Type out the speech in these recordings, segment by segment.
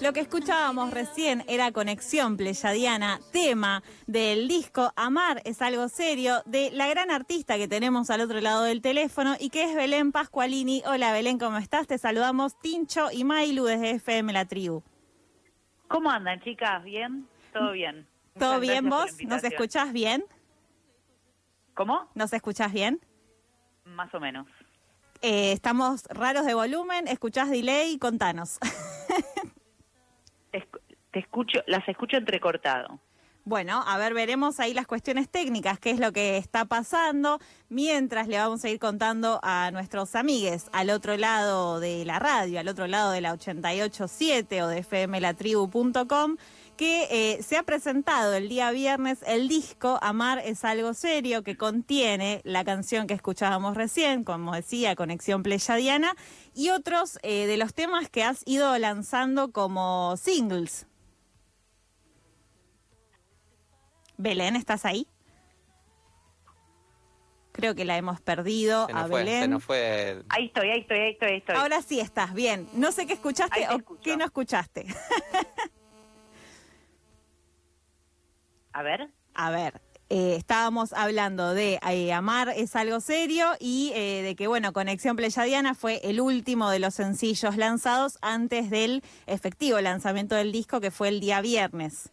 Lo que escuchábamos recién era Conexión Pleyadiana, tema del disco Amar es algo serio, de la gran artista que tenemos al otro lado del teléfono y que es Belén Pascualini. Hola Belén, ¿cómo estás? Te saludamos Tincho y Mailu desde FM La Tribu. ¿Cómo andan, chicas? ¿Bien? ¿Todo bien? ¿Todo bien vos? ¿Nos escuchás bien? ¿Cómo? ¿Nos escuchás bien? Más o menos. Eh, estamos raros de volumen, escuchás delay, contanos. te escucho, las escucho entrecortado. Bueno, a ver, veremos ahí las cuestiones técnicas, qué es lo que está pasando, mientras le vamos a ir contando a nuestros amigues al otro lado de la radio, al otro lado de la 887 o de fmlatribu.com, que eh, se ha presentado el día viernes el disco Amar es algo serio, que contiene la canción que escuchábamos recién, como decía, Conexión Pleyadiana, y otros eh, de los temas que has ido lanzando como singles. Belén, ¿estás ahí? Creo que la hemos perdido a Belén. Ahí estoy, ahí estoy, ahí estoy, ahí estoy. Ahora sí estás, bien. No sé qué escuchaste o qué no escuchaste. a ver. A ver, eh, estábamos hablando de eh, Amar es algo serio y eh, de que, bueno, Conexión Pleyadiana fue el último de los sencillos lanzados antes del efectivo lanzamiento del disco que fue el día viernes.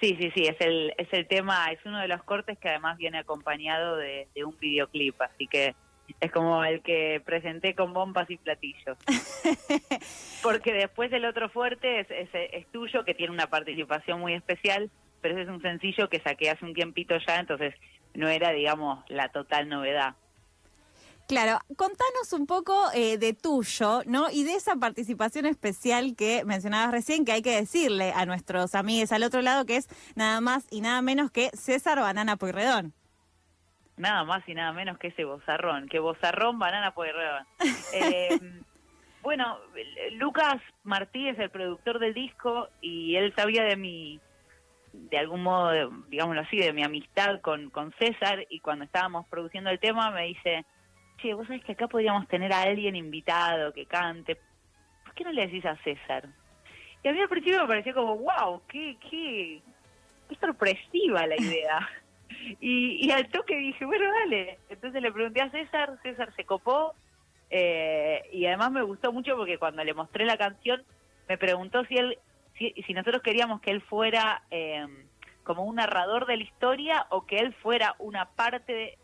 Sí, sí, sí, es el, es el tema, es uno de los cortes que además viene acompañado de, un videoclip, así que es como el que presenté con bombas y platillos. Porque después el otro fuerte es, es, tuyo, que tiene una participación muy especial, pero ese es un sencillo que saqué hace un tiempito ya, entonces no era, digamos, la total novedad. Claro, contanos un poco eh, de tuyo, ¿no? Y de esa participación especial que mencionabas recién, que hay que decirle a nuestros amigos al otro lado, que es nada más y nada menos que César Banana Pueyrredón. Nada más y nada menos que ese bozarrón, que bozarrón Banana Pueyrredón. eh, bueno, Lucas Martí es el productor del disco y él sabía de mi, de algún modo, digámoslo así, de mi amistad con, con César y cuando estábamos produciendo el tema me dice che, vos sabés que acá podríamos tener a alguien invitado que cante, ¿por qué no le decís a César? Y a mí al principio me pareció como, wow, qué, qué, qué sorpresiva la idea. y, y al toque dije, bueno, dale. Entonces le pregunté a César, César se copó, eh, y además me gustó mucho porque cuando le mostré la canción, me preguntó si él, si, si nosotros queríamos que él fuera eh, como un narrador de la historia o que él fuera una parte de,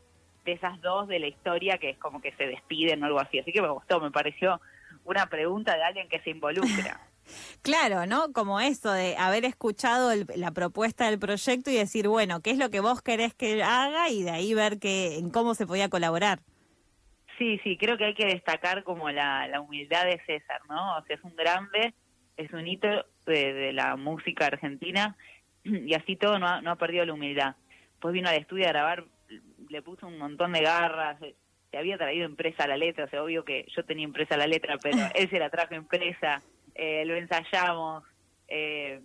de esas dos de la historia que es como que se despiden o algo así. Así que me gustó, me pareció una pregunta de alguien que se involucra. Claro, ¿no? Como eso de haber escuchado la propuesta del proyecto y decir, bueno, ¿qué es lo que vos querés que haga? Y de ahí ver que, en cómo se podía colaborar. Sí, sí, creo que hay que destacar como la, la humildad de César, ¿no? O sea, es un grande, es un hito de, la música argentina y así todo no ha, no ha perdido la humildad. Pues vino al estudio a grabar le puso un montón de garras, se había traído impresa la letra, o sea, obvio que yo tenía impresa la letra, pero él se la trajo impresa, eh, lo ensayamos, eh,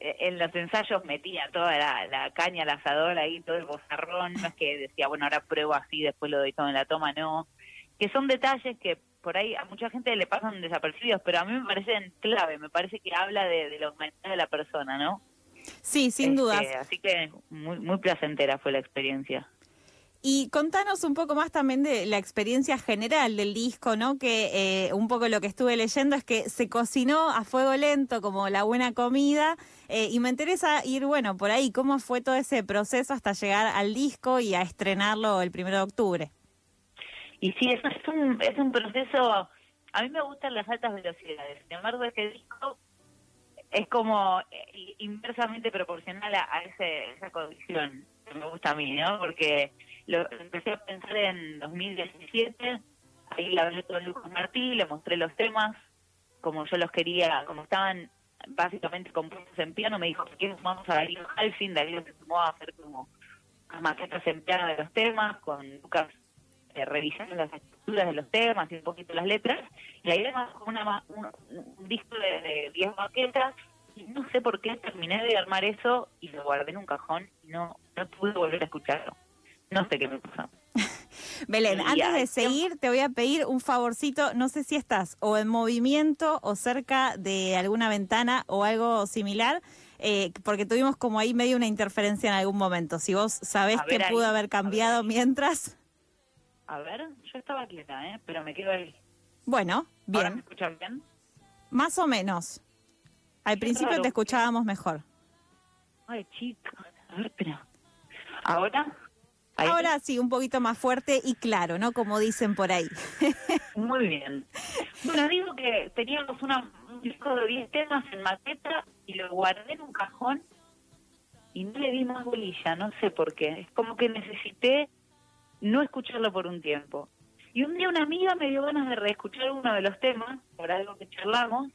en los ensayos metía toda la, caña al asador ahí, todo el bozarrón, no es que decía, bueno, ahora pruebo así, después lo doy todo en la toma, no, que son detalles que por ahí a mucha gente le pasan desapercibidos, pero a mí me parecen clave, me parece que habla de, de la humanidad de la persona, ¿no? Sí, sin duda. Este, así que muy, muy placentera fue la experiencia. Y contanos un poco más también de la experiencia general del disco, ¿no? Que eh, un poco lo que estuve leyendo es que se cocinó a fuego lento como la buena comida eh, y me interesa ir, bueno, por ahí, ¿cómo fue todo ese proceso hasta llegar al disco y a estrenarlo el primero de octubre? Y sí, es un, es un proceso, a mí me gustan las altas velocidades, sin embargo este disco es como eh, inversamente proporcional a, ese, esa condición que me gusta a mí, ¿no? Porque lo empecé a pensar en 2017, ahí la hablé con Lucas Martí, le mostré los temas, como yo los quería, como estaban básicamente compuestos en piano, me dijo, ¿qué vamos a Darío Halfin? Darío se sumó a hacer como maquetas en piano de los temas, con Lucas eh, revisando las estructuras de los temas y un poquito las letras, y ahí además una, un, un disco de 10 maquetas, y no sé por qué terminé de armar eso y lo guardé en un cajón y no, no pude volver a escucharlo. No sé qué me pasó. Belén, Y antes de seguir, te voy a pedir un favorcito. No sé si estás o en movimiento o cerca de alguna ventana o algo similar, eh, porque tuvimos como ahí medio una interferencia en algún momento. Si vos sabés A que ver ahí, pudo haber ver cambiado mientras. A ver, yo estaba quieta, ¿eh? Pero me quedo ahí. Bueno, ¿Ahora me bien, escuchan bien? más o menos. Al Qué principio raro. te escuchábamos mejor. Ay, chicos. A ver, espera. ¿Ahora? Ahí. Ahora sí, un poquito más fuerte y claro, ¿no? Como dicen por ahí. Muy bien. Bueno, digo que teníamos una, un disco de 10 temas en maqueta y lo guardé en un cajón y no le di más bolilla, no sé por qué. Es como que necesité no escucharlo por un tiempo. Y un día una amiga me dio ganas de reescuchar uno de los temas, por algo que charlamos,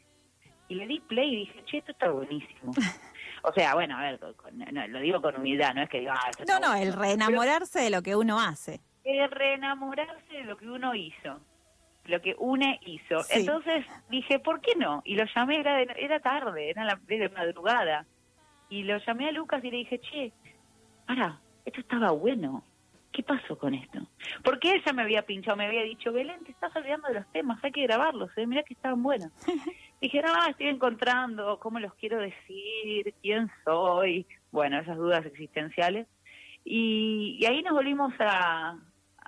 y le di play y dije, che, esto está buenísimo. O sea, bueno, a ver, con- no, lo digo con humildad, no es que diga, ah, No, no, bueno. el reenamorarse de lo que uno hace. es reenamorarse de lo que uno hizo, lo que une hizo. Sí. Entonces dije, ¿por qué no? Y lo llamé, era, de- era tarde, era la, de madrugada. Y lo llamé a Lucas y le dije, che, para, esto estaba bueno. ¿Qué pasó con esto? Porque ella me había pinchado, me había dicho, Belén, te estás olvidando de los temas, hay que grabarlos, ¿eh? mirá que estaban buenos. Dije, no, estoy encontrando cómo los quiero decir, quién soy, bueno, esas dudas existenciales. Y, ahí nos volvimos a,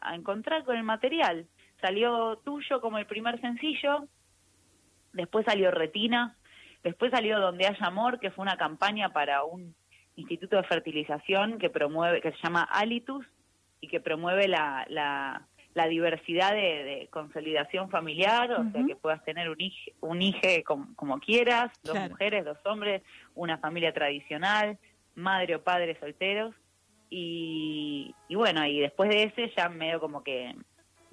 a encontrar con el material. Salió tuyo como el primer sencillo, después salió Retina, después salió Donde haya amor, que fue una campaña para un instituto de fertilización que promueve, que se llama Alitus y que promueve la, la, la diversidad de, de consolidación familiar, o sea que puedas tener un hijo, un como, como quieras, dos Claro. mujeres, dos hombres, una familia tradicional, madre o padre solteros. Y, y bueno, y después de ese ya medio como que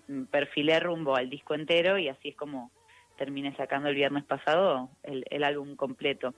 mm, perfilé rumbo al disco entero y así es como terminé sacando el viernes pasado el, el álbum completo.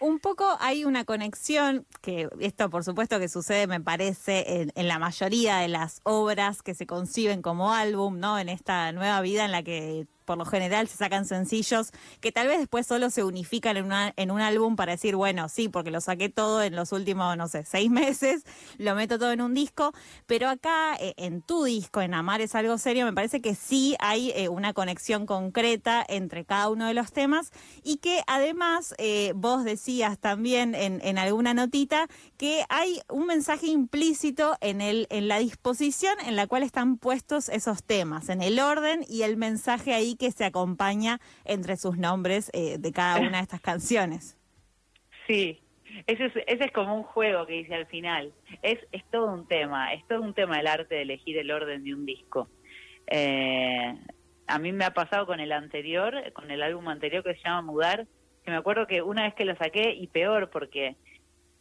Un poco hay una conexión, que esto por supuesto que sucede, me parece, en, en la mayoría de las obras que se conciben como álbum, ¿no? En esta nueva vida en la que por lo general se sacan sencillos que tal vez después solo se unifican en, una, en un álbum para decir, bueno, sí, porque lo saqué todo en los últimos, no sé, seis meses, lo meto todo en un disco, pero acá eh, en tu disco, en Amar es algo serio, me parece que sí hay eh, una conexión concreta entre cada uno de los temas y que además eh, vos decías también en, en alguna notita que hay un mensaje implícito en, el, en la disposición en la cual están puestos esos temas, en el orden y el mensaje ahí que se acompaña entre sus nombres eh, de cada una de estas canciones. Sí, ese es, ese es como un juego que dice al final. Es, es todo un tema, es todo un tema el arte de elegir el orden de un disco. Eh, a mí me ha pasado con el anterior, con el álbum anterior que se llama Mudar, que me acuerdo que una vez que lo saqué, y peor porque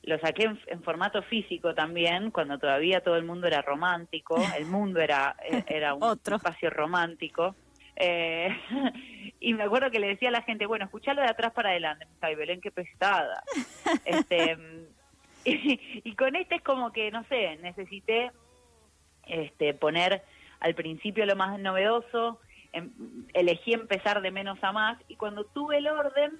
lo saqué en, en formato físico también, cuando todavía todo el mundo era romántico, el mundo era, era un Otro. espacio romántico. Eh, y me acuerdo que le decía a la gente, bueno, escuchalo de atrás para adelante. Ay, Belén, qué pesada. este, y, y con este es como que, no sé, necesité este, poner al principio lo más novedoso, em- elegí empezar de menos a más, y cuando tuve el orden,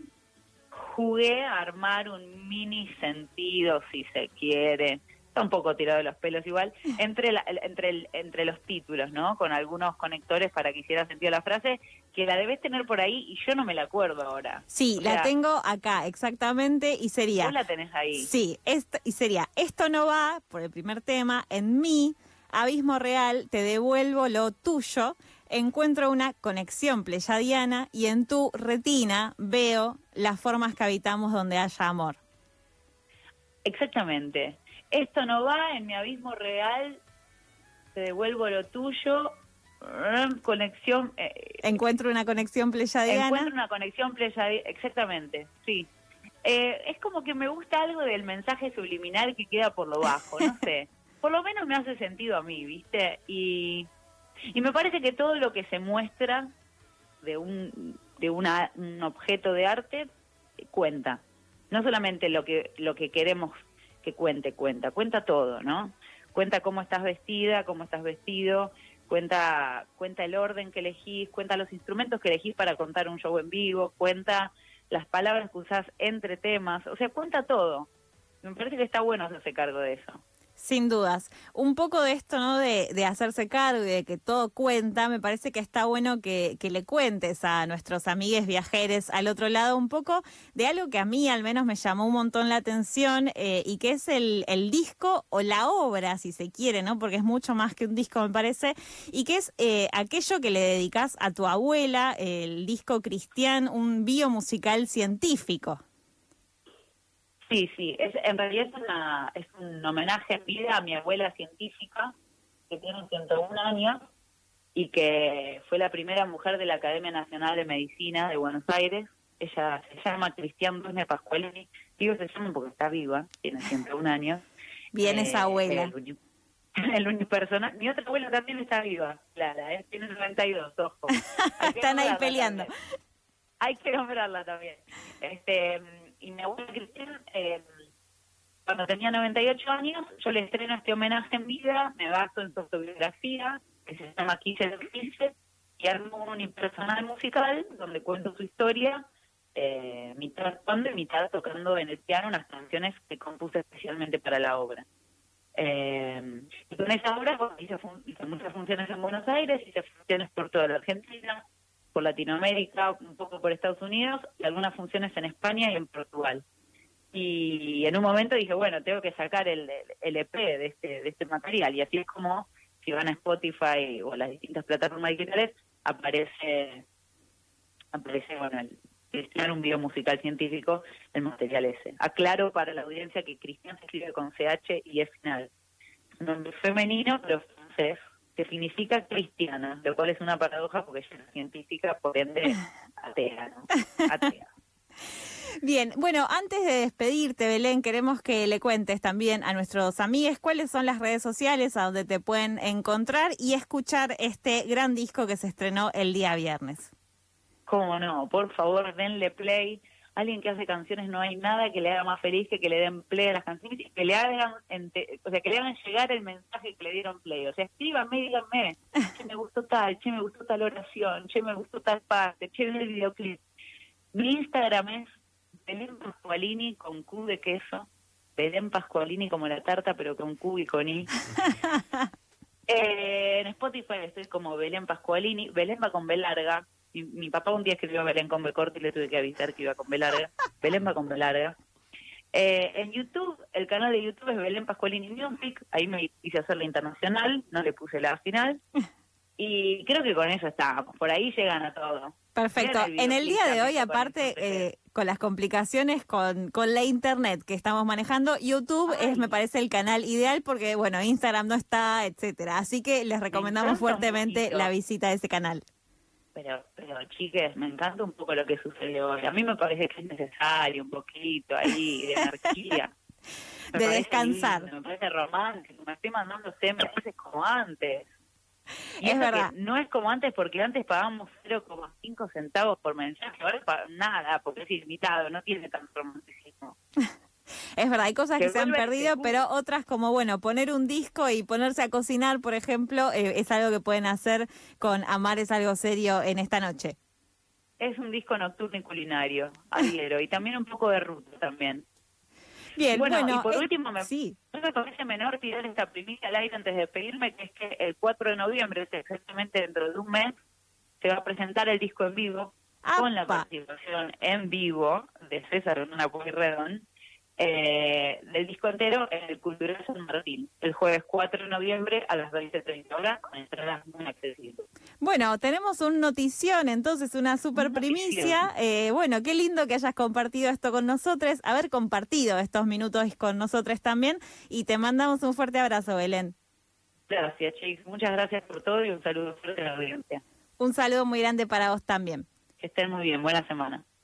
jugué a armar un mini sentido, si se quiere, está un poco tirado de los pelos igual, entre, la- entre, el- entre los títulos, ¿no? Con algunos conectores para que hiciera sentido la frase, que la debes tener por ahí y yo no me la acuerdo ahora. Sí, O la sea, tengo acá, exactamente, y sería... Vos la tenés ahí. Sí, esto, y sería, esto no va, por el primer tema, en mí, abismo real, te devuelvo lo tuyo, encuentro una conexión pleyadiana y en tu retina veo las formas que habitamos donde haya amor. Exactamente. Esto no va en mi abismo real, te devuelvo lo tuyo, mm, conexión, eh, Encuentro una conexión pleyadiana. encuentro una conexión pleyadi- exactamente, sí. Eh, es como que me gusta algo del mensaje subliminal que queda por lo bajo, no sé. Por lo menos me hace sentido a mí, ¿viste? Y, y me parece que todo lo que se muestra de un de una, un objeto de arte eh, cuenta. No solamente lo que lo que queremos que cuente cuenta, cuenta todo, ¿no? Cuenta cómo estás vestida, cómo estás vestido, cuenta cuenta el orden que elegís, cuenta los instrumentos que elegís para contar un show en vivo, cuenta las palabras que usás entre temas, o sea, cuenta todo. Me parece que está bueno hacerse cargo de eso. Sin dudas. Un poco de esto, ¿no? De, de, hacerse cargo y de que todo cuenta, me parece que está bueno que, le cuentes a nuestros amigues viajeros al otro lado un poco de algo que a mí al menos me llamó un montón la atención eh, y que es el, el, disco o la obra, si se quiere, ¿no? Porque es mucho más que un disco, me parece, y que es eh, aquello que le dedicas a tu abuela, el disco Cristian, un biomusical científico. Sí, sí, es, en realidad es, una, es un homenaje en vida a mi abuela científica, que tiene 101 años y que fue la primera mujer de la Academia Nacional de Medicina de Buenos Aires. Ella se llama Cristian Brune Pascualini, digo se llama porque está viva, tiene 101 años. Bien esa eh, abuela. El, el unipersonal. Mi otra abuela también está viva, Clara, ¿eh? tiene 92, ojo. Están ahí peleando. Hay que nombrarla también. Este y mi abuela Cristina, eh, cuando tenía 98 años, yo le estreno este homenaje en vida, me baso en su autobiografía, que se llama Quise el Quise, y armo un impersonal musical donde cuento su historia, eh, mitad actuando y mitad tocando en el piano unas canciones que compuse especialmente para la obra. Eh, y con esa obra hice, hice, muchas funciones en Buenos Aires, hice funciones por toda la Argentina, por Latinoamérica, un poco por Estados Unidos y algunas funciones en España y en Portugal. Y en un momento dije, bueno, tengo que sacar el, el EP de este, de este material. Y así es como, si van a Spotify o las distintas plataformas digitales, aparece, aparece bueno, el, Cristian, un video musical científico, el material ese. Aclaro para la audiencia que Cristian se escribe con CH y es final. Un nombre femenino, pero francés, que significa cristiana, lo cual es una paradoja porque ella es científica, por ende atea, ¿no? Atea. Bien, bueno, antes de despedirte, Belén, queremos que le cuentes también a nuestros amigos cuáles son las redes sociales a donde te pueden encontrar y escuchar este gran disco que se estrenó el día viernes. Cómo no, por favor, denle play alguien que hace canciones no hay nada que le haga más feliz que que le den play a las canciones y que le hagan o sea que le hagan llegar el mensaje que le dieron play. O sea escríbanme díganme che me gustó tal che me gustó tal oración che me gustó tal parte che el videoclip mi Instagram es Belén Pascualini con Q de queso Belén Pascualini como la tarta pero con Q y con I. Eh, en Spotify estoy como Belén Pascualini Belén va con B larga mi, papá un día escribió Belén con B corta y le tuve que avisar que iba con B larga. Belén va con B larga. Eh, en YouTube, el canal de YouTube es Belén Pascualini Music. Ahí me hice hacer la internacional, no le puse la final. Y creo que con eso está. Por ahí llegan a todo. Perfecto. En el día de hoy, aparte, eh, con las complicaciones con, con la internet que estamos manejando, YouTube es, me parece, el canal ideal porque, bueno, Instagram no está, etcétera. Así que les recomendamos fuertemente la visita a ese canal pero, pero chiques, me encanta un poco lo que sucedió hoy. A mí me parece que es necesario un poquito ahí de energía. de descansar. me parece romántico, me estoy mandando SMS como antes. Y es verdad. No es como antes porque antes pagábamos 0,5 centavos por mensaje, ahora nada, porque es ilimitado, no tiene tanto romanticismo. Es verdad, hay cosas que, se han perdido, pero otras como, bueno, poner un disco y ponerse a cocinar, por ejemplo, eh, es algo que pueden hacer con Amar es algo serio en esta noche. Es un disco nocturno y culinario, adhiero, y también un poco de ruta también. Bien, bueno, y por eh, último, me, sí. me parece menor tirar esta primicia al aire antes de pedirme que es que el 4 de noviembre, exactamente dentro de un mes, se va a presentar el disco en vivo, con la participación en vivo de César Luna Pueyrredón, eh, del disco entero en el Cultural San Martín, el jueves 4 de noviembre a las 20.30 horas, con entradas muy accesibles. Bueno, tenemos un notición, entonces una super primicia. Eh, bueno, qué lindo que hayas compartido esto con nosotros, haber compartido estos minutos con nosotros también, y te mandamos un fuerte abrazo, Belén. Gracias, Chicos. Muchas gracias por todo y un saludo fuerte a la audiencia. Un saludo muy grande para vos también. Que estén muy bien. Buena semana.